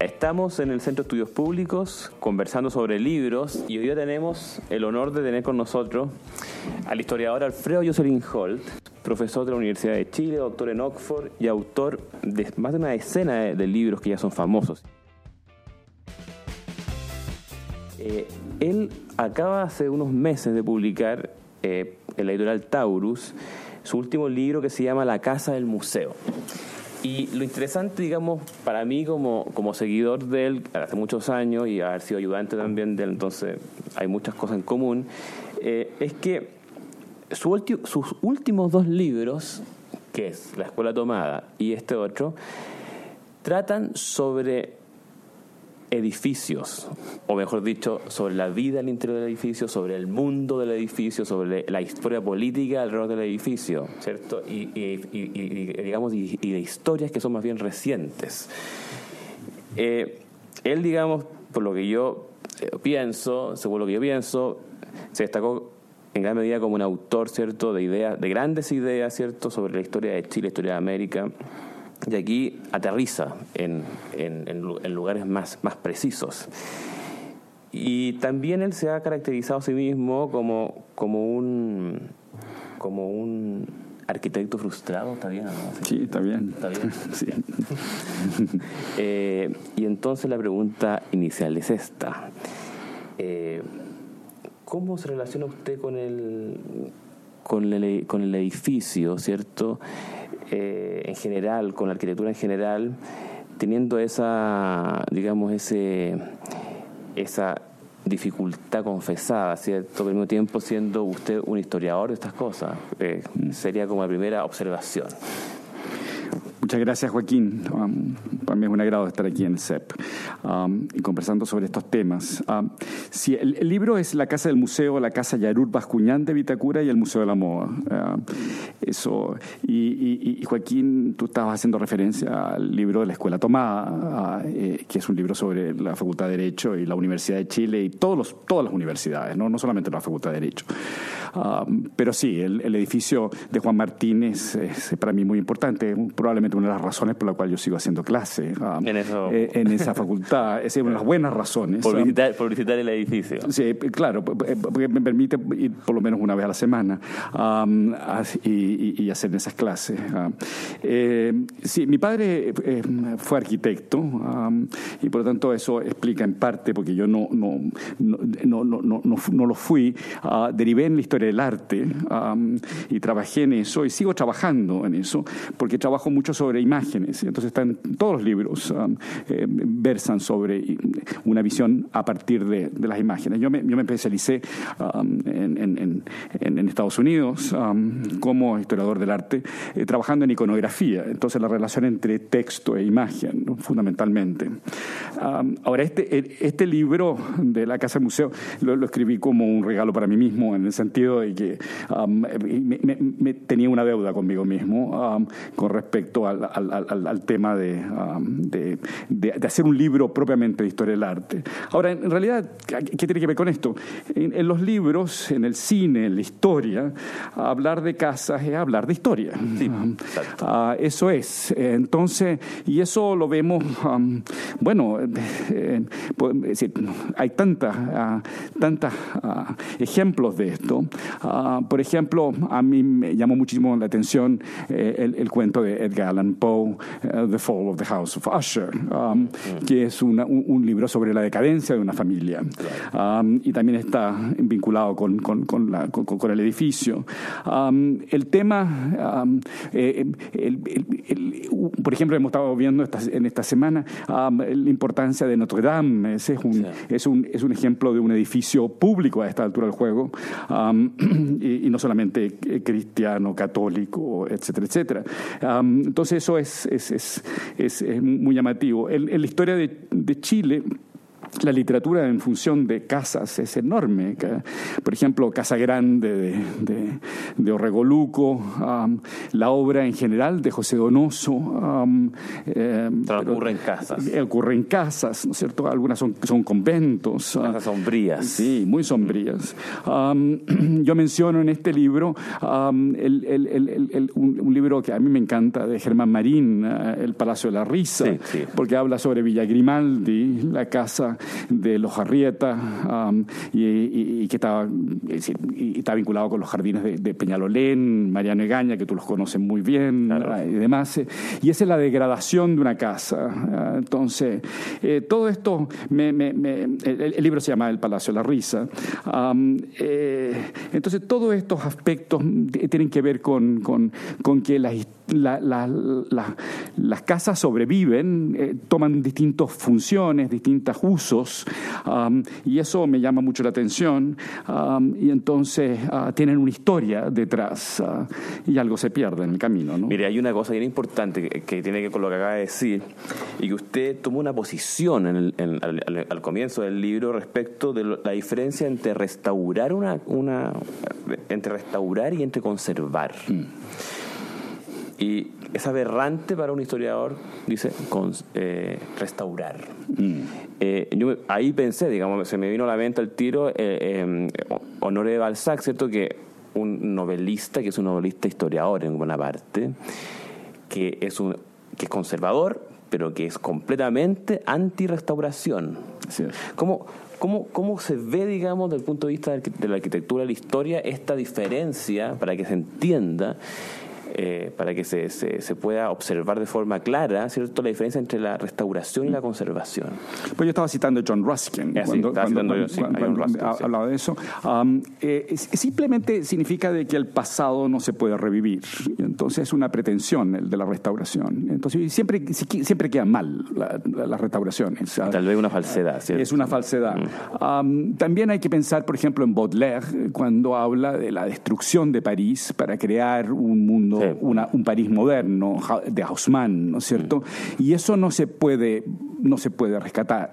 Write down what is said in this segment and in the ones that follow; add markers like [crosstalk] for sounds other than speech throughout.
Estamos en el Centro de Estudios Públicos conversando sobre libros y hoy día tenemos el honor de tener con nosotros al historiador Alfredo Jocelyn Holt, profesor de la Universidad de Chile, doctor en Oxford y autor de más de una decena de, libros que ya son famosos. Eh, él acaba hace unos meses de publicar eh, en la editorial Taurus su último libro que se llama La Casa del Museo. Y lo interesante, digamos, para mí como, como seguidor de él hace muchos años y haber sido ayudante también de él, entonces hay muchas cosas en común, eh, es que su sus últimos dos libros, que es La Escuela Tomada y este otro, tratan sobre edificios, o mejor dicho, sobre la vida al interior del edificio, sobre el mundo del edificio, sobre la historia política alrededor del edificio, ¿cierto? Y, digamos, y, de historias que son más bien recientes. Eh, él, digamos, por lo que yo eh, pienso, según lo que yo pienso, se destacó en gran medida como un autor, ¿cierto?, de ideas, de grandes ideas, ¿cierto?, sobre la historia de Chile, la historia de América y aquí aterriza en, lugares más, más precisos. Y también él se ha caracterizado a sí mismo como, como, un, como un arquitecto frustrado, ¿está bien? Sí, está bien. ¿Está bien? [laughs] sí. [laughs] Eh, y entonces la pregunta inicial es esta. Eh, ¿Cómo se relaciona usted con el, con el, con el edificio, ¿cierto? Eh, en general, con la arquitectura en general, teniendo esa, digamos, ese, esa dificultad confesada, ¿cierto? Al mismo tiempo siendo usted un historiador de estas cosas, eh, sería como la primera observación. Muchas gracias, Joaquín. Um, para mí es un agrado estar aquí en el CEP um, y conversando sobre estos temas. Um, el, libro es La Casa del Museo, la Casa Yarur Bascuñán de Vitacura y el Museo de la Moda. Uh, eso. Y, Joaquín, tú estabas haciendo referencia al libro de la Escuela Tomada, uh, eh, que es un libro sobre la Facultad de Derecho y la Universidad de Chile y todos los, todas las universidades, no, no solamente la Facultad de Derecho. pero sí, el, edificio de Juan Martínez es para mí muy importante, probablemente una de las razones por la cual yo sigo haciendo clase ah, en, eh, en, esa facultad. Es una de las buenas razones. Visitar el edificio. Sí, claro, porque me permite ir por lo menos una vez a la semana y, y, hacer esas clases. Eh, sí, mi padre eh, fue arquitecto y por lo tanto eso explica en parte, porque yo no, no, no, no, no, no, lo fui, ah, derivé en la historia del arte y trabajé en eso y sigo trabajando en eso, porque trabajo mucho sobre sobre imágenes. Entonces están todos los libros um, eh, versan sobre una visión a partir de, las imágenes. Yo me, yo me especialicé um, en, en, Estados Unidos um, como historiador del arte, eh, trabajando en iconografía. Entonces la relación entre texto e imagen, fundamentalmente. ahora, este, este libro de la Casa Museo lo, escribí como un regalo para mí mismo, en el sentido de que me, tenía una deuda conmigo mismo con respecto al al, tema um, de, de, hacer un libro propiamente de historia del arte. Ahora, en realidad, ¿qué tiene que ver con esto? En, los libros, en el cine, en la historia, hablar de casas es hablar de historia. Um, ah, eso es. Entonces, y eso lo vemos, um, bueno, eh, hay tantas uh, tantas ejemplos de esto. Por ejemplo, a mí me llamó muchísimo la atención eh, el, el, cuento de Edgar Allan Poe, uh, The Fall of the House of Usher, um, que es un, libro sobre la decadencia de una familia. Um, y también está vinculado con, con, con, la, con el edificio. Um, el tema, eh, por ejemplo, hemos estado viendo en esta semana la importancia de Notre Dame. Ese es un, es, un, es un ejemplo de un edificio público a esta altura del juego, [clears throat] y, no solamente cristiano, católico, etcétera, etcétera. entonces, eso es, es, es, es muy llamativo. En, la historia de, de Chile, la literatura en función de casas es enorme. Por ejemplo, Casa Grande de, de, de Orregoluco, la obra en general de José Donoso. Eh, ocurre en casas. Eh, ocurre en casas, ¿no es cierto? Algunas son, son conventos. Ah, casas sombrías. Sí, muy sombrías. [clears throat] yo menciono en este libro el, el, un, libro que a mí me encanta de Germán Marín, eh, El Palacio de la Risa, porque habla sobre Villa Grimaldi, la casa de los Arrieta y, que estaba, está vinculado con los jardines de, Peñalolén, Mariano Egaña, que tú los conoces muy bien y demás. Eh, y esa es la degradación de una casa. Ah, entonces, eh, todo esto, el, libro se llama El Palacio de la Risa. Eh, entonces, todos estos aspectos tienen que ver con, con, con que la las casas sobreviven, eh, toman distintas funciones, distintos usos, um, y eso me llama mucho la atención, um, y entonces uh, tienen una historia detrás, uh, y algo se pierde en el camino. Mire, hay una cosa bien importante que, tiene que ver con lo que acaba de decir, y que usted tomó una posición al, comienzo del libro respecto de la diferencia entre restaurar una, una entre restaurar y entre conservar. Mm. Y es aberrante para un historiador, dice, con, eh, restaurar. Mm. Eh, yo ahí pensé, digamos, se me vino a la mente el tiro eh, em, Honoré de Balzac, ¿cierto? Que un novelista, que es un novelista historiador en buena parte, que es, un, que es conservador, pero que es completamente anti-restauración. ¿Cómo, cómo, ¿Cómo se ve, digamos, desde el punto de vista de la arquitectura de la historia, esta diferencia, para que se entienda, eh, para que se, se, pueda observar de forma clara ¿cierto? la diferencia entre la restauración y la conservación. Pues yo estaba citando a John Ruskin cuando, hablaba de eso. Eh, simplemente significa de que el pasado no se puede revivir. Entonces es una pretensión el de la restauración. Entonces siempre, siempre quedan mal las restauraciones. Tal vez una falsedad. ¿cierto? Es una falsedad. Mm. también hay que pensar, por ejemplo, en Baudelaire, cuando habla de la destrucción de París para crear un mundo un París moderno de Haussmann, ¿no es cierto? Mm. Y eso no se puede no se puede rescatar,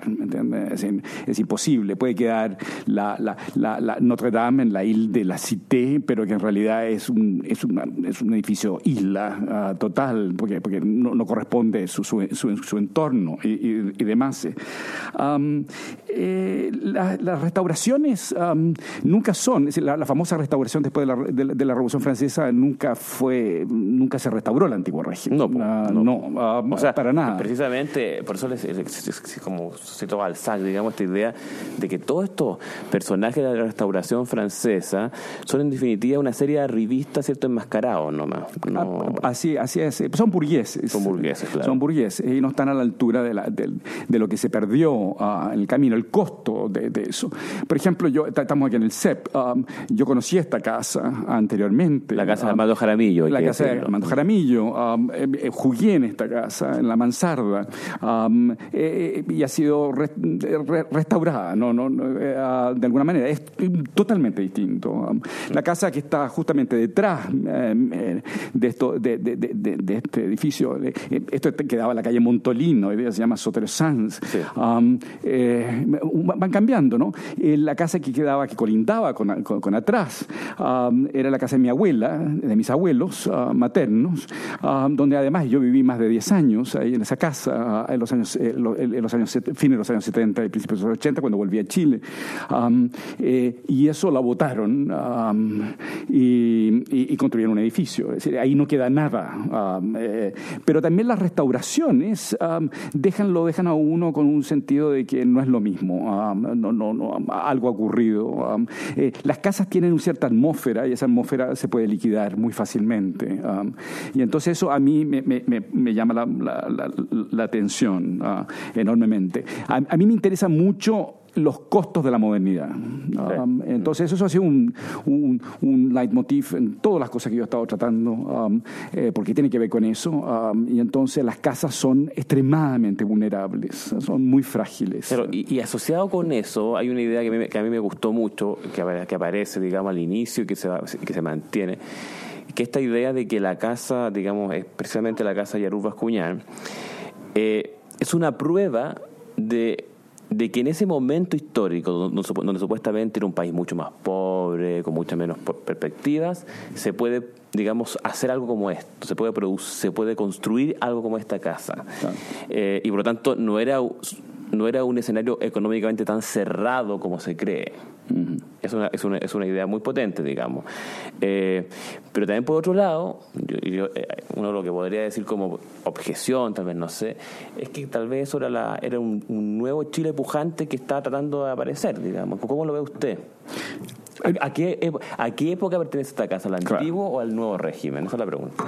es, es, imposible. Puede quedar la, la, Notre Dame en la isla de la Cité, pero que en realidad es un, es, es un edificio isla ah, total, porque, porque no, no corresponde su, su, su, entorno y, y, demás. Eh, las restauraciones nunca son, la, famosa restauración después de la, de, la, Revolución Francesa nunca fue nunca se restauró el antiguo régimen. No, ah, no, ah, o sea, para nada. Precisamente, por eso les, como cito Balzac, digamos, esta idea de que todos estos personajes de la restauración francesa son en definitiva una serie de revistas, ¿cierto?, enmascarados nomás. No. Ah, así, así es. Son burgueses. Son burgueses, claro. Son burgueses y no están a la altura de, la, de, lo que se perdió en el camino, el costo de, eso. Por ejemplo, yo estamos aquí en el CEP. yo conocí esta casa anteriormente. La casa de Armando Jaramillo. La casa de Armando Jaramillo. Eh, eh, jugué en esta casa, en la mansarda. Eh, y ha sido restaurada, no, no, ah, de alguna manera. Es totalmente distinto. La casa que está justamente detrás de, esto, de, de, de, este edificio, esto quedaba en la calle Montolino, hoy día se llama Sotero Sanz, van cambiando, ¿no? la casa que quedaba, que colindaba con, con, atrás, era la casa de mi abuela, de mis abuelos maternos, donde además yo viví más de 10 años ahí en esa casa, en los años, en los años, fines de los años 70 y principios de los 80, cuando volví a Chile. Eh, y eso la votaron y, construyeron un edificio. Es decir, ahí no queda nada. Eh, pero también las restauraciones dejan, lo dejan a uno con un sentido de que no es lo mismo. no, no, no, algo ha ocurrido. Eh, las casas tienen una cierta atmósfera y esa atmósfera se puede liquidar muy fácilmente. y entonces eso a mí me, me, me llama la, la, la, atención enormemente. A, mí me interesa mucho los costos de la modernidad. Um, entonces, eso ha sido un, un, un, leitmotiv en todas las cosas que yo he estado tratando, um, eh, porque tiene que ver con eso. Um, y entonces, las casas son extremadamente vulnerables, son muy frágiles. Pero, y, asociado con eso, hay una idea que, que, a mí me gustó mucho, que, que aparece, digamos, al inicio y que se, que se mantiene que esta idea de que la casa, digamos, es precisamente la casa Yarur Bascuñán, eh, es una prueba de de que en ese momento histórico, donde, supuestamente era un país mucho más pobre, con muchas menos perspectivas, se puede, digamos, hacer algo como esto, se puede, producir, se puede construir algo como esta casa. Eh, y por lo tanto no era no era un escenario económicamente tan cerrado como se cree. Es, una, es, una, es, una, idea muy potente, digamos. Eh, pero también por otro lado, yo, eh, uno lo que podría decir como objeción, tal vez no sé, es que tal vez era, la, era un, nuevo Chile pujante que está tratando de aparecer, digamos. ¿Cómo lo ve usted? ¿A qué, ¿A qué época pertenece esta casa? ¿Al antiguo o al nuevo régimen? Esa es la pregunta.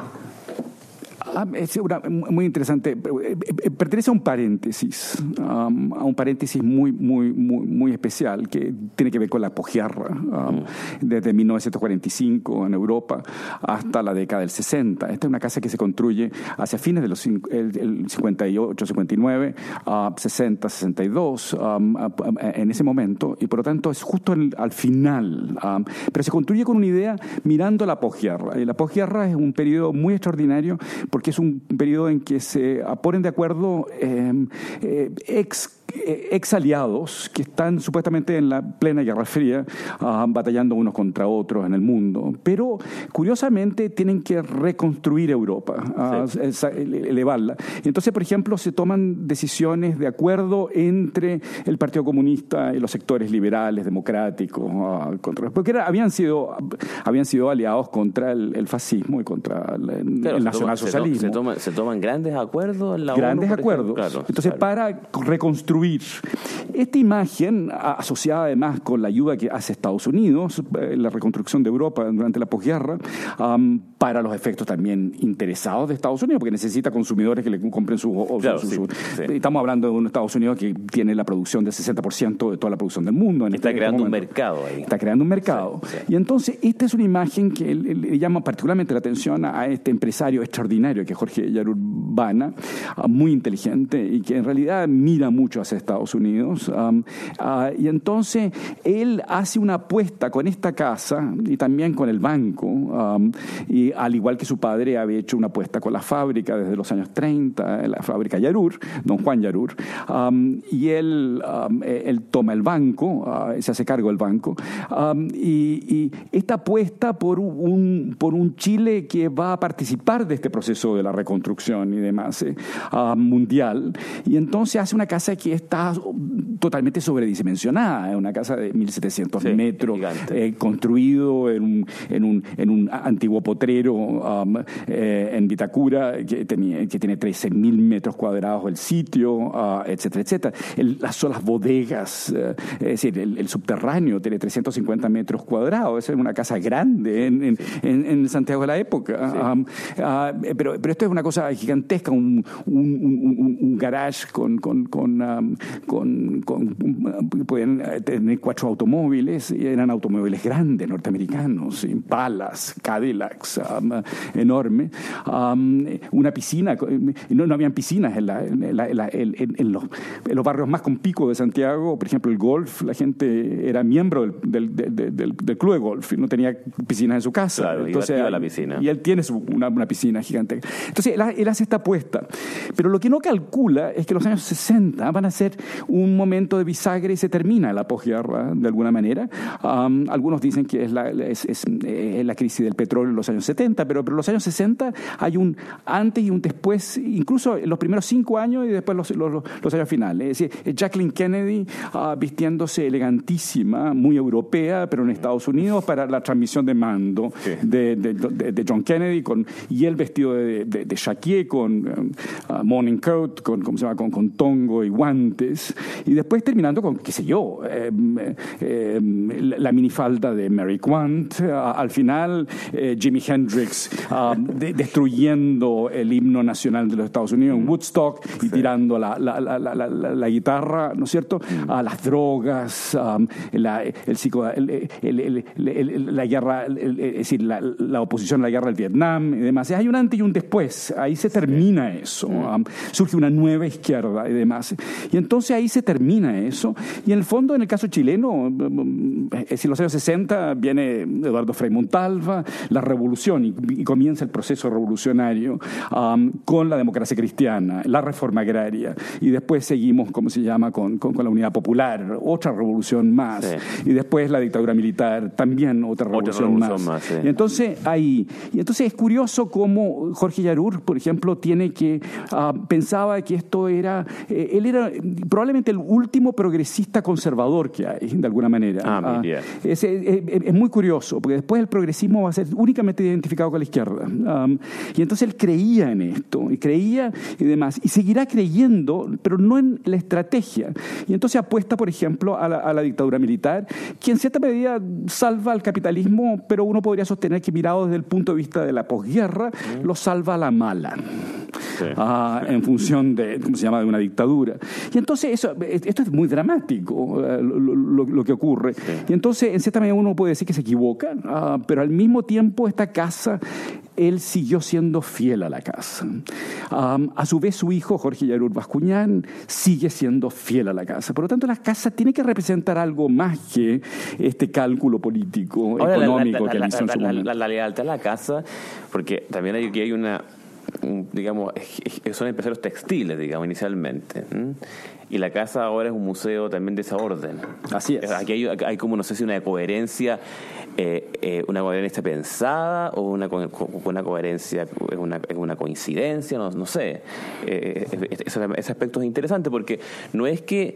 Ah, es muy interesante. Eh, eh, pertenece a un paréntesis, a un paréntesis muy, muy, muy, muy especial que tiene que ver con la posguerra, mm. desde 1945 en Europa hasta la década del 60. Esta es una casa que se construye hacia fines de los el, 58, 59, 60, 62, en ese momento, y por lo tanto es justo al final. pero se construye con una idea mirando la posguerra. Y la posguerra es un periodo muy extraordinario porque es un periodo en que se ponen de acuerdo eh, eh, ex ex aliados que están supuestamente en la plena Guerra Fría, ah, batallando unos contra otros en el mundo, pero curiosamente tienen que reconstruir Europa, ah, elevarla. Entonces, por ejemplo, se toman decisiones de acuerdo entre el Partido Comunista y los sectores liberales, democráticos, ah, porque habían, sido, habían sido aliados contra el, fascismo y contra el, nacionalsocialismo. Se, toman grandes acuerdos. grandes acuerdos. Entonces, para reconstruir esta imagen, asociada además con la ayuda que hace Estados Unidos, eh, la reconstrucción de Europa durante la posguerra, para los efectos también interesados de Estados Unidos, porque necesita consumidores que le compren su... Estamos hablando de un Estados Unidos que tiene la producción del 60% de toda la producción del mundo. Está este creando un mercado ahí. Está creando un mercado. Y entonces, esta es una imagen que le llama particularmente la atención a este empresario extraordinario que es Jorge Yarur Bana, muy inteligente y que en realidad mira mucho hacia Estados Unidos. Ah, y entonces él hace una apuesta con esta casa y también con el banco, y al igual que su padre había hecho una apuesta con la fábrica desde los años 30, la fábrica Yarur, don Juan Yarur, y él, e, él toma el banco, ah, se hace cargo del banco, y, esta apuesta por un, por un Chile que va a participar de este proceso de la reconstrucción y demás eh, mundial, y entonces hace una casa que está totalmente sobredimensionada. Es una casa de 1.700 metros, eh, construido en un, en, un, en un, antiguo potrero um, eh, en Vitacura, que, tenía, que tiene 13.000 metros cuadrados el sitio, uh, etcétera, etcétera. las solas bodegas, eh, es decir, el, subterráneo tiene 350 metros cuadrados. Es una casa grande en, en, Santiago de la época. Um, uh, pero, pero esto es una cosa gigantesca, un, un, un garage con, con, con um, con, con, pueden tener cuatro automóviles, y eran automóviles grandes, norteamericanos, Impalas, Cadillacs, um, enormes, um, una piscina, no, no habían piscinas en, en, los, los, barrios más con pico de Santiago, por ejemplo el golf, la gente era miembro del, del, del, club de golf y no tenía piscinas en su casa. Entonces, la piscina. Y él tiene una, una, piscina gigante. Entonces él, él hace esta apuesta, pero lo que no calcula es que los años 60 van a ser un momento de bisagra y se termina la posguerra de alguna manera. algunos dicen que es la, es, la, crisis del petróleo en los años 70, pero, pero en los años 60 hay un antes y un después, incluso en los primeros cinco años y después los, los, años finales. Es decir, Jacqueline Kennedy ah, vistiéndose elegantísima, muy europea, pero en Estados Unidos para la transmisión de mando de, de, John Kennedy con, y el vestido de, de, con ah, morning coat, con, ¿cómo se llama? Con, con tongo y guantes y después terminando con, qué sé yo, eh, eh, la minifalda de Mary Quant, al final eh, Jimi Hendrix ah, destruyendo el himno nacional de los Estados Unidos en Woodstock y tirando la, la, la, la, guitarra, ¿no es cierto? Mm. A las drogas, la, el, el, la guerra, es decir, la, oposición a la guerra del Vietnam y demás. Hay un antes y un después, ahí se termina eso, surge una nueva izquierda y demás. Y Y entonces ahí se termina eso. Y en el fondo, en el caso chileno, es decir, los años 60 viene Eduardo Frei Montalva, la revolución, y, comienza el proceso revolucionario con la democracia cristiana, la reforma agraria, y después seguimos, ¿cómo se llama?, con, con, la unidad popular, otra revolución más, y después la dictadura militar, también otra revolución, más. Y entonces ahí, y entonces es curioso cómo Jorge Yarur, por ejemplo, tiene que, ah, pensaba que esto era, eh, él era probablemente el último progresista conservador que hay, de alguna manera. Ah, ah es, es, muy curioso, porque después el progresismo va a ser únicamente identificado con la izquierda. y entonces él creía en esto, y creía y demás, y seguirá creyendo, pero no en la estrategia. Y entonces apuesta, por ejemplo, a la, a la dictadura militar, que en cierta medida salva al capitalismo, pero uno podría sostener que mirado desde el punto de vista de la posguerra, lo salva a la mala. Ah, en función de, ¿cómo se llama?, de una dictadura. Y entonces eso, esto es muy dramático, eh, lo, que ocurre. Y entonces, en cierta medida, uno puede decir que se equivoca, ah, pero al mismo tiempo esta casa él siguió siendo fiel a la casa. a su vez, su hijo, Jorge Yarur Bascuñán, sigue siendo fiel a la casa. Por lo tanto, la casa tiene que representar algo más que este cálculo político, económico que él hizo en su momento. La, lealtad a la casa, porque también aquí hay una digamos, son empresarios textiles, digamos, inicialmente. Y la casa ahora es un museo también de esa orden. Así es. Aquí hay, como, no sé si una coherencia, eh, eh, una coherencia pensada o una, una coherencia, es una, una coincidencia, no, no sé. Eh, ese, ese aspecto es interesante porque no es que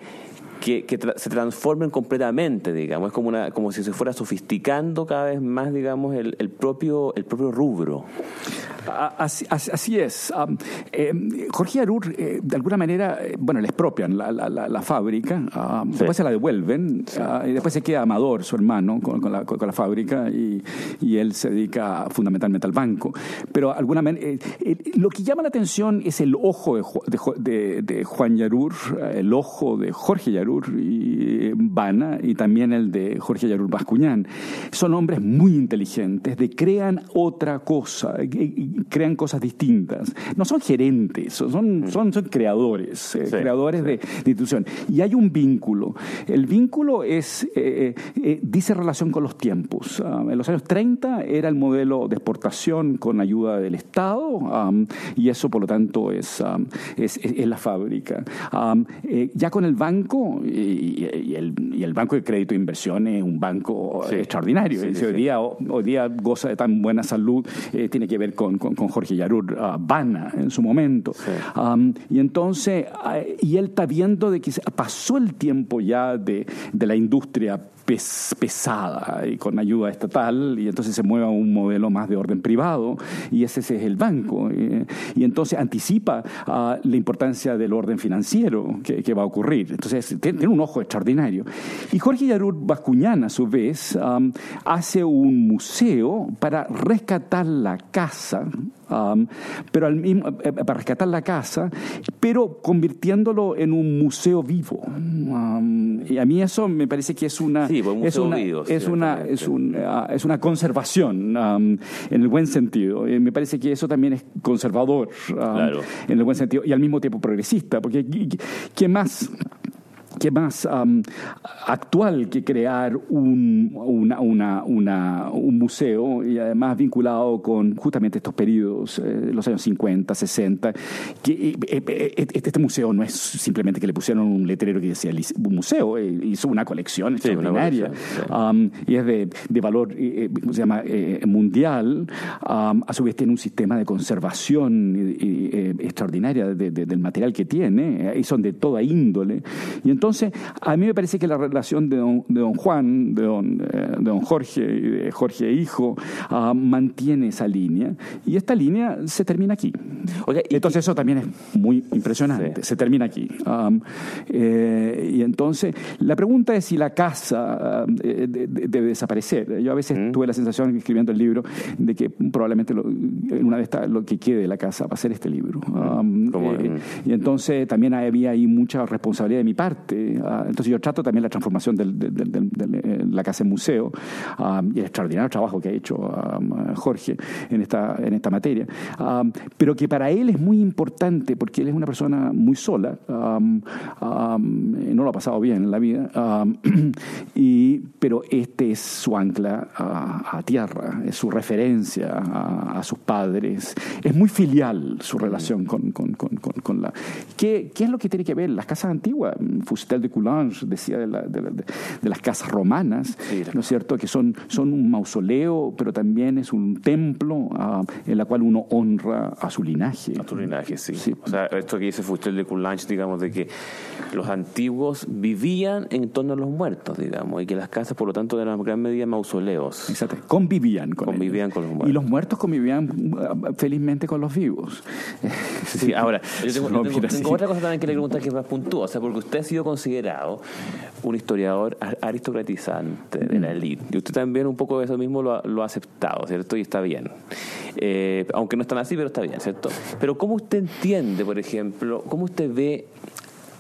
que, se transformen completamente, digamos. Es como, una, como si se fuera sofisticando cada vez más, digamos, el, el propio, el propio rubro. Así, así es. Eh, Jorge Arur, eh, de alguna manera, eh, bueno, le expropian la, la, la, fábrica, después se la devuelven, y después se queda Amador, su hermano, con, con, la, con la, fábrica, y, y, él se dedica fundamentalmente al banco. Pero alguna lo que llama la atención es el ojo de, de, Juan Yarur, el ojo de Jorge Yarur, y Vana y también el de Jorge Yarur Bascuñán. Son hombres muy inteligentes, de crean otra cosa, crean cosas distintas. No son gerentes, son, son, son creadores, eh, creadores de, institución. Y hay un vínculo. El vínculo es, eh, eh, dice relación con los tiempos. Ah, en los años 30 era el modelo de exportación con ayuda del Estado y eso por lo tanto es, es, es, la fábrica. ya con el banco y, el, Banco de Crédito e Inversión es un banco extraordinario. hoy, Día, hoy día goza de tan buena salud, eh, tiene que ver con, con, Jorge Yarur Bana en su momento. y entonces, ah, y él está viendo de que pasó el tiempo ya de, de la industria pesada y con ayuda estatal, y entonces se mueve a un modelo más de orden privado, y ese, es el banco. Y, entonces anticipa ah, la importancia del orden financiero que, va a ocurrir. Entonces tiene, un ojo extraordinario. Y Jorge Yarur Bascuñán, a su vez, hace un museo para rescatar la casa pero al mismo, eh, eh, para rescatar la casa, pero convirtiéndolo en un museo vivo. y a mí eso me parece que es una es una es una es, ah, es una conservación en el buen sentido. Y me parece que eso también es conservador en el buen sentido y al mismo tiempo progresista, porque ¿qué más? Qué más actual que crear un, una, una, una, un museo y además vinculado con justamente estos periodos, eh, los años 50, 60, que eh, eh, este museo no es simplemente que le pusieron un letrero que decía un museo, hizo una colección extraordinaria. y es de, de valor, ¿cómo se llama?, mundial, a su vez tiene un sistema de conservación extraordinaria del material que tiene, y son de toda índole, y entonces a mí me parece que la relación de don, Juan, de don, eh, de don, Jorge y de Jorge Hijo ah, mantiene esa línea y esta línea se termina aquí. entonces eso también es muy impresionante, se termina aquí. Eh, y entonces, la pregunta es si la casa eh, debe desaparecer. Yo a veces mm. tuve la sensación, escribiendo el libro, de que probablemente en una de estas lo que quede de la casa va a ser este libro. y entonces también había ahí mucha responsabilidad de mi parte Ah, entonces yo trato también la transformación de eh, la casa en museo y el extraordinario trabajo que ha hecho Jorge en esta, en esta materia, pero que para él es muy importante porque él es una persona muy sola, no lo ha pasado bien en la vida, [clears throat] y, pero este es su ancla a, tierra, es su referencia a, sus padres, es muy filial su relación con, con, con, con la... ¿Qué, ¿Qué, es lo que tiene que ver? Las casas antiguas, Fustel de Coulanges decía de, de, las casas romanas, ¿no es cierto? Que son, son un mausoleo, pero también es un templo ah, en la cual uno honra a su linaje. A su linaje, sí. O sea, esto que dice Fustel de Coulanges, digamos, de que los antiguos vivían en torno a los muertos, digamos, y que las casas, por lo tanto, eran en gran medida mausoleos. Exacto. Convivían con Convivían con los muertos. Y los muertos convivían ah, felizmente con los vivos. Sí, ahora, [laughs] yo tengo, otra cosa también que le preguntar que es más puntual, o sea, porque usted ha sido considerado un historiador aristocratizante de la mm. élite, y usted también un poco de eso mismo lo ha, aceptado, ¿cierto? Y está bien. Eh, aunque no es tan así, pero está bien, ¿cierto? Pero ¿cómo usted entiende, por ejemplo, cómo usted ve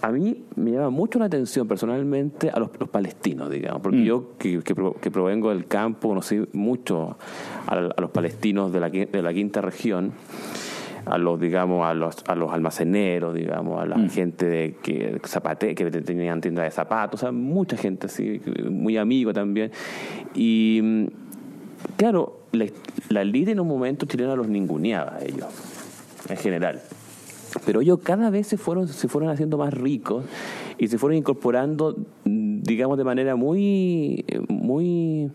a mí me llama mucho la atención personalmente a los, palestinos, digamos, porque mm. yo que, que, provengo del campo conocí mucho a, a los palestinos de la, de la quinta región a los digamos a los a los almaceneros digamos a la mm. gente de, que zapate que tenían tiendas de zapatos o sea mucha gente así muy amigo también y mm, claro la, la en un momento chilena los ninguneaba a ellos en general pero ellos cada vez se fueron se fueron haciendo más ricos y se fueron incorporando digamos de manera muy muy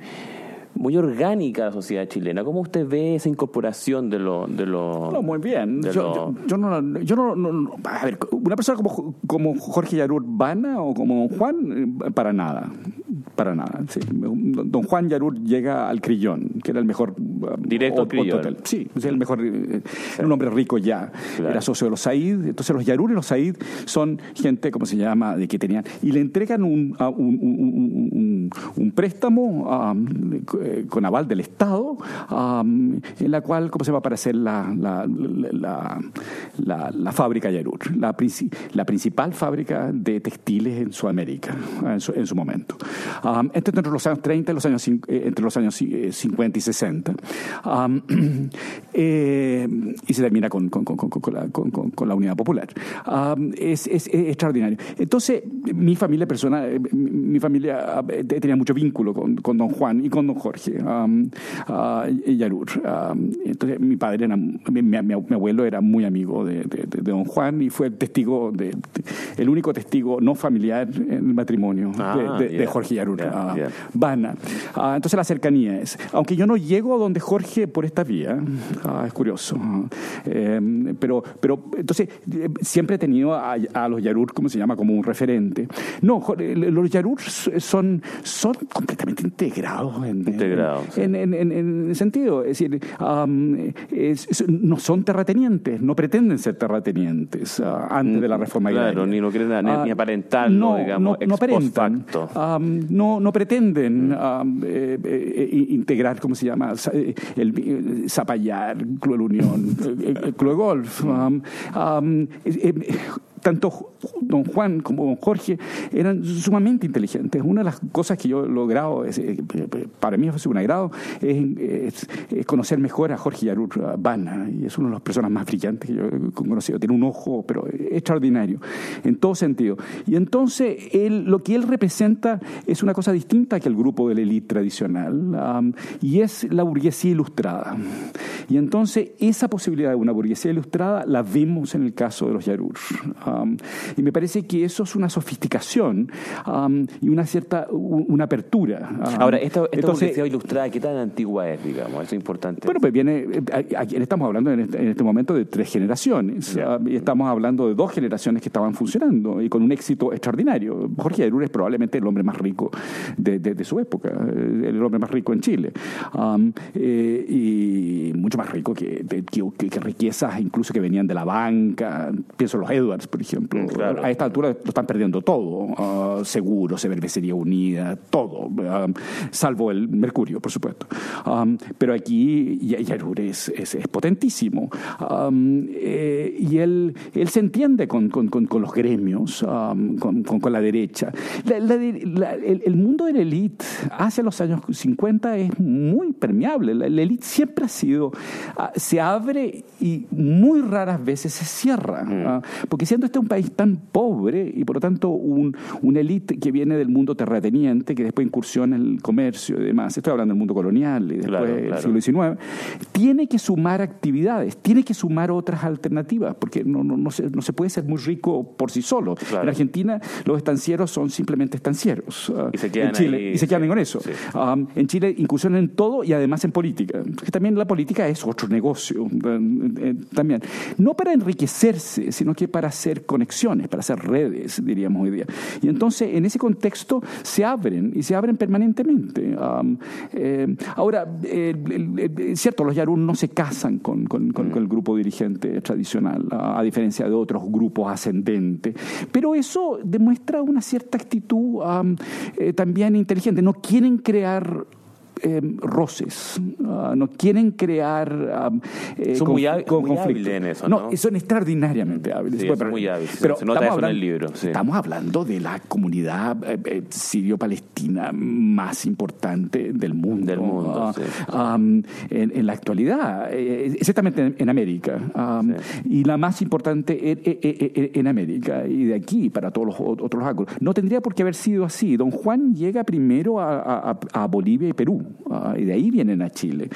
muy orgánica la sociedad chilena. ¿Cómo usted ve esa incorporación de lo... De lo no, muy bien. Yo, yo, no, yo no, A ver, una persona como, como Jorge Yarur Vana o como Juan, eh, para nada. Para nada. Sí. Don Juan Yarur llega al Crillón, que era el mejor... Uh, Directo al Crillón. Sí, el mejor... Eh, un hombre rico ya. Era socio de los Said. Entonces los Yarur y los Said son gente, ¿cómo se llama?, de que tenían... Y le entregan un, un, un, un préstamo eh, con aval del Estado, en la cual, ¿cómo se va a aparecer la, la, la, la, fábrica Yarur, la, la principal fábrica de textiles en Sudamérica en su, en su momento. Entre los años 30 y los años, eh, entre los años 50 y 60. [clears throat] Eh, y se termina con, con, con, con la, Unidad Popular. es, es, extraordinario. Entonces, mi familia personal, mi familia tenía mucho vínculo con, con don Juan y con don Jorge. Yarur. entonces, mi padre, era, mi, abuelo era muy amigo de, don Juan y fue el testigo, de, el único testigo no familiar en el matrimonio de, ah, Jorge Yarur. Ah, Vana. Ah, entonces, la cercanía es. Aunque yo no llego a donde Jorge por esta vía, es curioso. Em, pero, pero, entonces, siempre he tenido a, los Yarur, como se llama, como un referente. No, los Yarur son, son completamente integrados en, en, en, en, sentido, es decir, no son terratenientes, no pretenden ser terratenientes uh, antes de la reforma claro, ni lo quieren ni, uh, no, digamos, no, no aparentan, no, no pretenden eh, eh, integrar, ¿cómo se llama? Eh, el, Zapallar, Club Unión, [laughs] Club Golf tanto don Juan como don Jorge eran sumamente inteligentes. Una de las cosas que yo he logrado, es, eh, para mí fue un agrado, es, conocer mejor a Jorge Yarur Bana, y es una de las personas más brillantes que yo he conocido. Tiene un ojo, pero extraordinario, en todo sentido. Y entonces, él, lo que él representa es una cosa distinta que el grupo de la élite tradicional, y es la burguesía ilustrada. Y entonces, esa posibilidad de una burguesía ilustrada la vimos en el caso de los Yarur y me parece que eso es una sofisticación y una cierta una apertura. Ahora, esta, esta ilustrada, ¿qué tan antigua es, digamos? Eso es importante. Bueno, pues viene, eh, aquí estamos hablando este, en este, momento de tres generaciones. y estamos hablando de dos generaciones que estaban funcionando y con un éxito extraordinario. Jorge Ayarur es probablemente el hombre más rico de, su época, eh, el hombre más rico en Chile. Eh, y mucho más rico que, que, riquezas incluso que venían de la banca. Pienso en los Edwards, por ejemplo. Mm, a esta altura lo están perdiendo todo. Uh, seguro, Cervecería Unida, todo. Um, salvo el Mercurio, por supuesto. Um, pero aquí Yarur es, es, potentísimo. Um, eh, y él, él se entiende con, con, con, los gremios, con, con, la derecha. el, mundo de la élite hacia los años 50 es muy permeable. La, élite siempre ha sido, ah, se abre y muy raras veces se cierra. Mm. Ah, porque siendo este un país tan pobre y por lo tanto un, una élite que viene del mundo terrateniente, que después incursiona en el comercio y demás, estoy hablando del mundo colonial y después del siglo XIX, tiene que sumar actividades, tiene que sumar otras alternativas, porque no, no, no, se, no se puede ser muy rico por sí solo. En Argentina los estancieros son simplemente estancieros. Ah, y se quedan, en Chile, y se quedan con eso. en Chile incursionan en todo y además en política. Que también la política es otro negocio. Eh, también. No para enriquecerse, sino que para hacer conexiones, para hacer redes, diríamos hoy día. Y entonces, en ese contexto, se abren y se abren permanentemente. Eh, ahora, es cierto, los Yarun no se casan con, con, el grupo dirigente tradicional, a, diferencia de otros grupos ascendentes, pero eso demuestra una cierta actitud eh, también inteligente. No quieren crear eh, roces, ah, no quieren crear eh, son muy, hábiles en eso. No, son extraordinariamente hábiles. pero, muy hábiles. Pero se nota eso hablando, en el libro. Estamos hablando de la comunidad eh, sirio-palestina más importante del mundo. Del mundo ah, en, la actualidad, exactamente en, América. Y la más importante en, América y de aquí para todos los otros ángulos. No tendría por qué haber sido así. Don Juan llega primero a Bolivia y Perú. Ah, y de ahí vienen a Chile.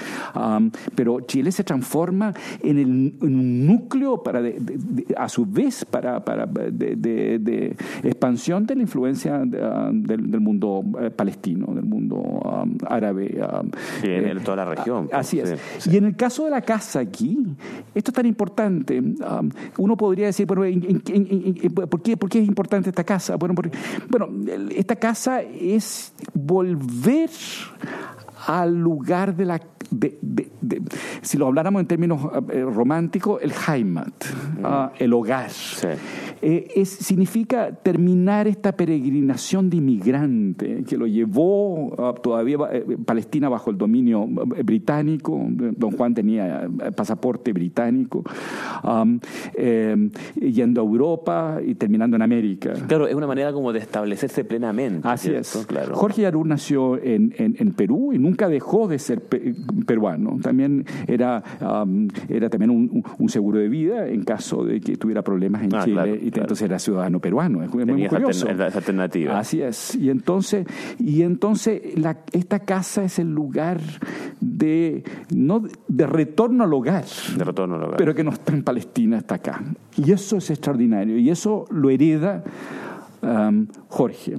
pero Chile se transforma en, un núcleo para a su vez para, para de, expansión de la influencia ah, del, mundo eh, palestino, del mundo árabe. en toda la región. Pues, así es. Y en el caso de la casa aquí, esto es tan importante. uno podría decir, bueno, ¿por, qué, ¿por qué es importante esta casa? Bueno, porque, bueno, esta casa es volver al lugar de la si lo habláramos en términos eh, románticos, el Heimat, ah, el hogar. Eh, es, significa terminar esta peregrinación de inmigrante que lo llevó ah, todavía eh, Palestina bajo el dominio británico. Don Juan tenía pasaporte británico, yendo a Europa y terminando en América. Claro, es una manera como de establecerse plenamente. Así es. Claro. Jorge Yarur nació en, en, Perú y nunca dejó de ser peruano. También era, era también un, seguro de vida en caso de que tuviera problemas en ah, Chile y entonces era ciudadano peruano. Es muy, curioso. Esa alternativa. Así es. Y entonces, y entonces esta casa es el lugar de, no, de retorno al hogar. De retorno al hogar. Pero que no está en Palestina, está acá. Y eso es extraordinario. Y eso lo hereda Jorge.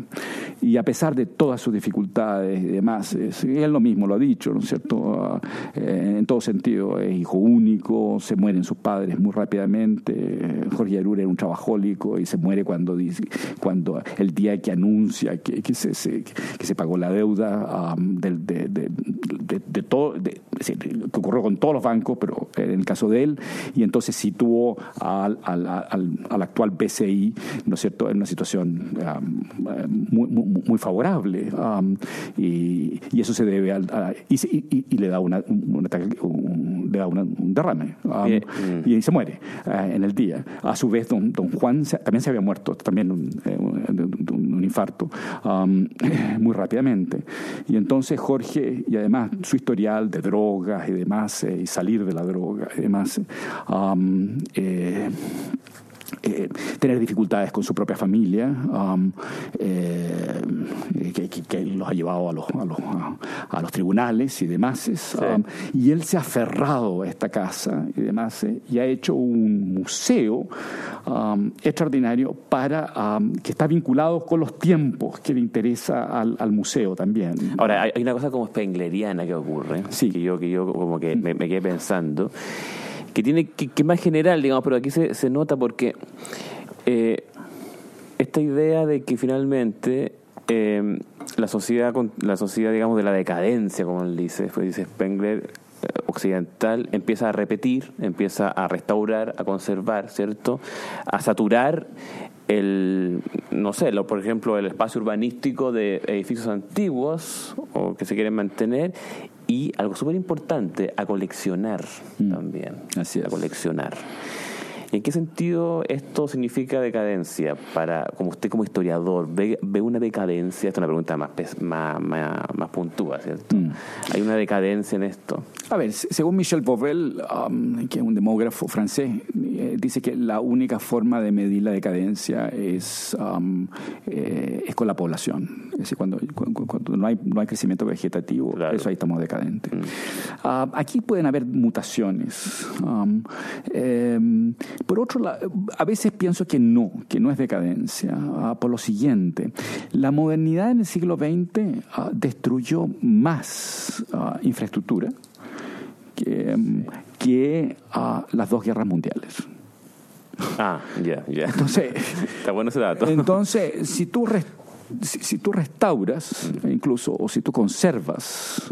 Y a pesar de todas sus dificultades y demás, él lo mismo lo ha dicho, ¿no es cierto? Eh, en todo sentido, es hijo único, se mueren sus padres muy rápidamente. Jorge Arur era un trabajólico y se muere cuando, cuando el día que anuncia que, que, se, que se pagó la deuda de, de, de, todo, que ocurrió con todos los bancos, pero en el caso de él, y entonces situó al, al, al, al actual BCI, ¿no es cierto?, en una situación muy, muy, favorable y, y, eso se debe al, a, y, y, le da una, un, le da un derrame y se muere eh, en el día. A su vez don, don Juan también se había muerto también un, eh, un, infarto [clears throat] muy rápidamente. Y entonces Jorge y además su historial de drogas y demás eh, y salir de la droga y demás eh, eh, tener dificultades con su propia familia, um, eh, que, los ha llevado a los, a los, a los tribunales y demás. Um, y él se ha aferrado a esta casa y demás eh, y ha hecho un museo um, extraordinario para que está vinculado con los tiempos que le interesa al, museo también. Ahora, hay, una cosa como spengleriana que ocurre, sí. que, yo, que yo como que me, me quedé pensando que tiene que, más general, digamos, pero aquí se, se nota porque eh, esta idea de que finalmente eh, la sociedad, la sociedad, digamos, de la decadencia, como él dice, pues dice Spengler, occidental empieza a repetir, empieza a restaurar, a conservar, ¿cierto? A saturar el, no sé, lo, por ejemplo, el espacio urbanístico de edificios antiguos o que se quieren mantener y algo súper importante, a coleccionar mm. también. Así A coleccionar. ¿Y en qué sentido esto significa decadencia? Para, como usted como historiador, ¿ve, una decadencia? Esta es una pregunta más, más, más, puntúa, ¿cierto? ¿Hay una decadencia en esto? A ver, según Michel Bovel, um, que es un demógrafo francés, eh, dice que la única forma de medir la decadencia es, um, eh, es con la población. Es decir, cuando, cuando, no, hay, no hay crecimiento vegetativo, eso ahí estamos decadentes. Mm. Uh, aquí pueden haber mutaciones. Um, em, por otro lado, a veces pienso que no, que no es decadencia. Uh, por lo siguiente, la modernidad en el siglo XX uh, destruyó más infraestructura que, a las dos guerras mundiales. Ah, ya, ya. Entonces, [laughs] está bueno ese dato. Entonces, si tú, si, tú restauras, incluso, o si tú conservas,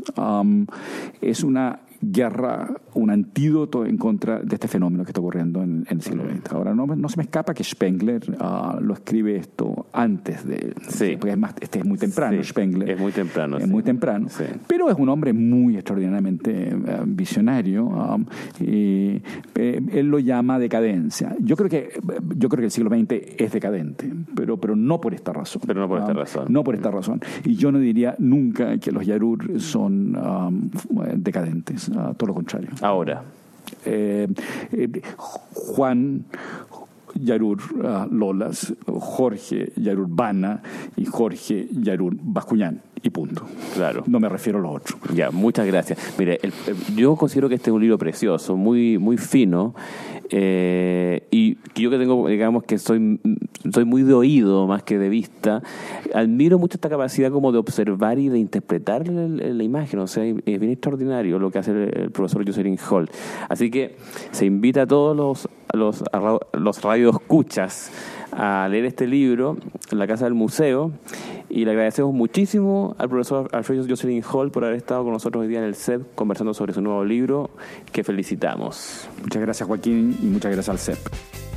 es una guerra, un antídoto en contra de este fenómeno que está ocurriendo en, el siglo XX. Ahora, no, no, se me escapa que Spengler uh, lo escribe esto antes de... Sí. Porque es, más, este es muy temprano, Spengler. Es muy temprano. Es muy temprano. Pero es un hombre muy extraordinariamente uh, visionario. Um, y eh, él lo llama decadencia. Yo creo que yo creo que el siglo XX es decadente, pero, pero no por esta razón. Pero no por esta um, razón. No por esta razón. Y yo no diría nunca que los Yarur son um, decadentes todo lo contrario. Ahora. Eh, eh, Juan Yarur ah, Lolas, Jorge Yarur Bana y Jorge Yarur Bascuñán. Y punto. Claro. No me refiero a lo otro. Ya, muchas gracias. Mire, yo considero que este es un libro precioso, muy, muy fino. Eh, y yo que tengo, digamos que soy, soy muy de oído más que de vista, admiro mucho esta capacidad como de observar y de interpretar la, imagen. O sea, es bien extraordinario lo que hace el, profesor Jocelyn Hall. Así que se invita a todos los, los, los radioescuchas a leer este libro en la Casa del Museo y le agradecemos muchísimo al profesor Alfredo Jocelyn Hall por haber estado con nosotros hoy día en el CEP conversando sobre su nuevo libro que felicitamos. Muchas gracias Joaquín y muchas gracias al CEP.